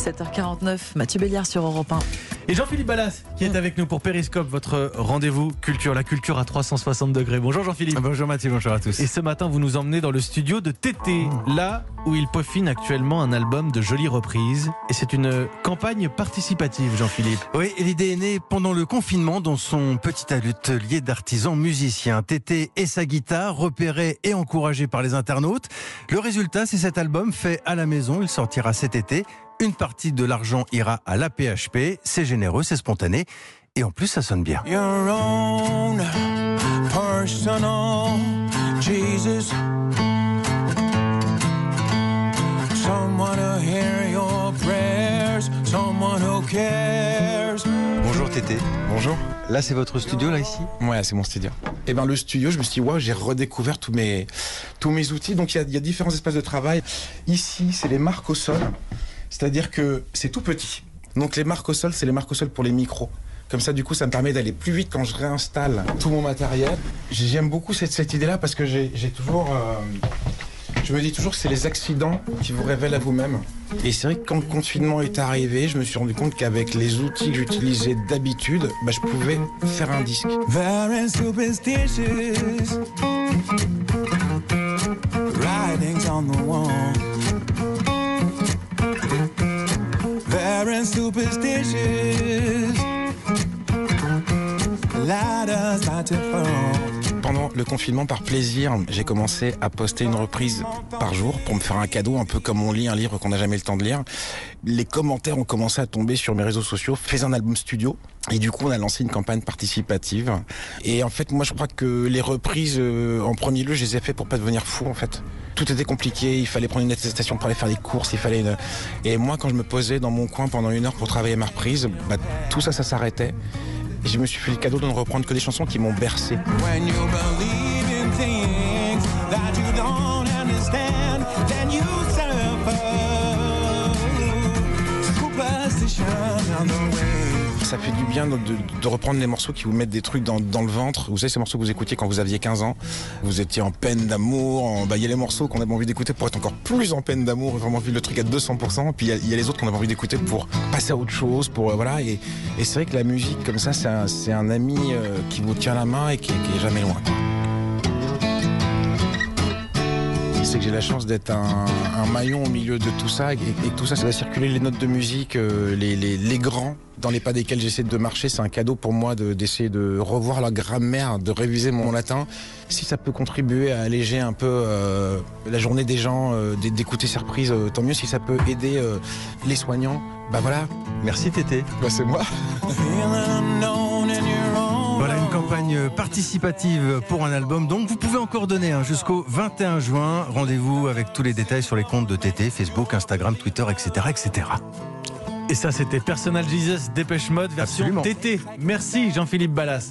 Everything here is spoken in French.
7h49, Mathieu Béliard sur Europe 1. Et Jean-Philippe Ballas qui est avec nous pour Périscope, votre rendez-vous culture, la culture à 360 degrés. Bonjour Jean-Philippe. Bonjour Mathieu, bonjour à tous. Et ce matin, vous nous emmenez dans le studio de Tété, là où il peaufine actuellement un album de jolies reprises. Et c'est une campagne participative, Jean-Philippe. Oui, l'idée est née pendant le confinement dans son petit atelier d'artisans musiciens. Tété et sa guitare, repérés et encouragés par les internautes. Le résultat, c'est cet album fait à la maison. Il sortira cet été. Une partie de l'argent ira à l'APHP. C'est généreux, c'est spontané. Et en plus, ça sonne bien. Your own personal Jesus. Someone to hear your prayers, someone who cares. Bonjour Tété. Bonjour. Là, c'est votre studio, là, ici? Ouais, c'est mon studio. Et ben le studio, je me suis dit, waouh, j'ai redécouvert tous mes, tous mes outils. Donc il y y a différents espaces de travail. Ici, c'est les marques au sol. C'est-à-dire que c'est tout petit. Donc les marques au sol, c'est les marques au sol pour les micros. Comme ça, du coup, ça me permet d'aller plus vite quand je réinstalle tout mon matériel. J'aime beaucoup cette, cette idée-là parce que j'ai toujours... euh, je me dis toujours que c'est les accidents qui vous révèlent à vous-même. Et c'est vrai que quand le confinement est arrivé, je me suis rendu compte qu'avec les outils que j'utilisais d'habitude, bah, je pouvais faire un disque. On the wall. superstitious. Light us, light to phone. Pendant le confinement, par plaisir, j'ai commencé à poster une reprise par jour pour me faire un cadeau, un peu comme on lit un livre qu'on n'a jamais le temps de lire. Les commentaires ont commencé à tomber sur mes réseaux sociaux. Fais un album studio. Et du coup, on a lancé une campagne participative. Et en fait, moi, je crois que les reprises, euh, en premier lieu, je les ai fait pour pas devenir fou, en fait. Tout était compliqué. Il fallait prendre une attestation pour aller faire des courses. Il fallait une... Et moi, quand je me posais dans mon coin pendant une heure pour travailler ma reprise, bah, tout ça, ça s'arrêtait. Et je me suis fait le cadeau de ne reprendre que des chansons qui m'ont bercé. Ça fait du bien de, reprendre les morceaux qui vous mettent des trucs dans, le ventre. Vous savez, ces morceaux que vous écoutiez quand vous aviez 15 ans. Vous étiez en peine d'amour. bah, Il y a les morceaux qu'on avait envie d'écouter pour être encore plus en peine d'amour, vraiment vivre le truc à 200%. Puis il y a- les autres qu'on avait envie d'écouter pour passer à autre chose. Pour, euh, voilà. Et, c'est vrai que la musique, comme ça, c'est un, c'est un ami euh, qui vous tient la main et qui, qui est jamais loin. C'est que j'ai la chance d'être un, un maillon au milieu de tout ça et, tout ça, ça va circuler les notes de musique, euh, les, les, les grands dans les pas desquels j'essaie de marcher. C'est un cadeau pour moi de- d'essayer de, revoir la grammaire, de réviser mon latin. Si ça peut contribuer à alléger un peu euh, la journée des gens, euh, d'écouter ces reprises, euh, tant mieux. Si ça peut aider euh, les soignants, bah voilà, Merci Tété. bah c'est moi. Voilà une campagne participative pour un album. Donc vous pouvez encore donner hein, jusqu'au 21 juin. Rendez-vous avec tous les détails sur les comptes de TT, Facebook, Instagram, Twitter, etc. etc. Et ça, c'était Personal Jesus Dépêche Mode version Absolument. TT. Merci Jean-Philippe Ballas.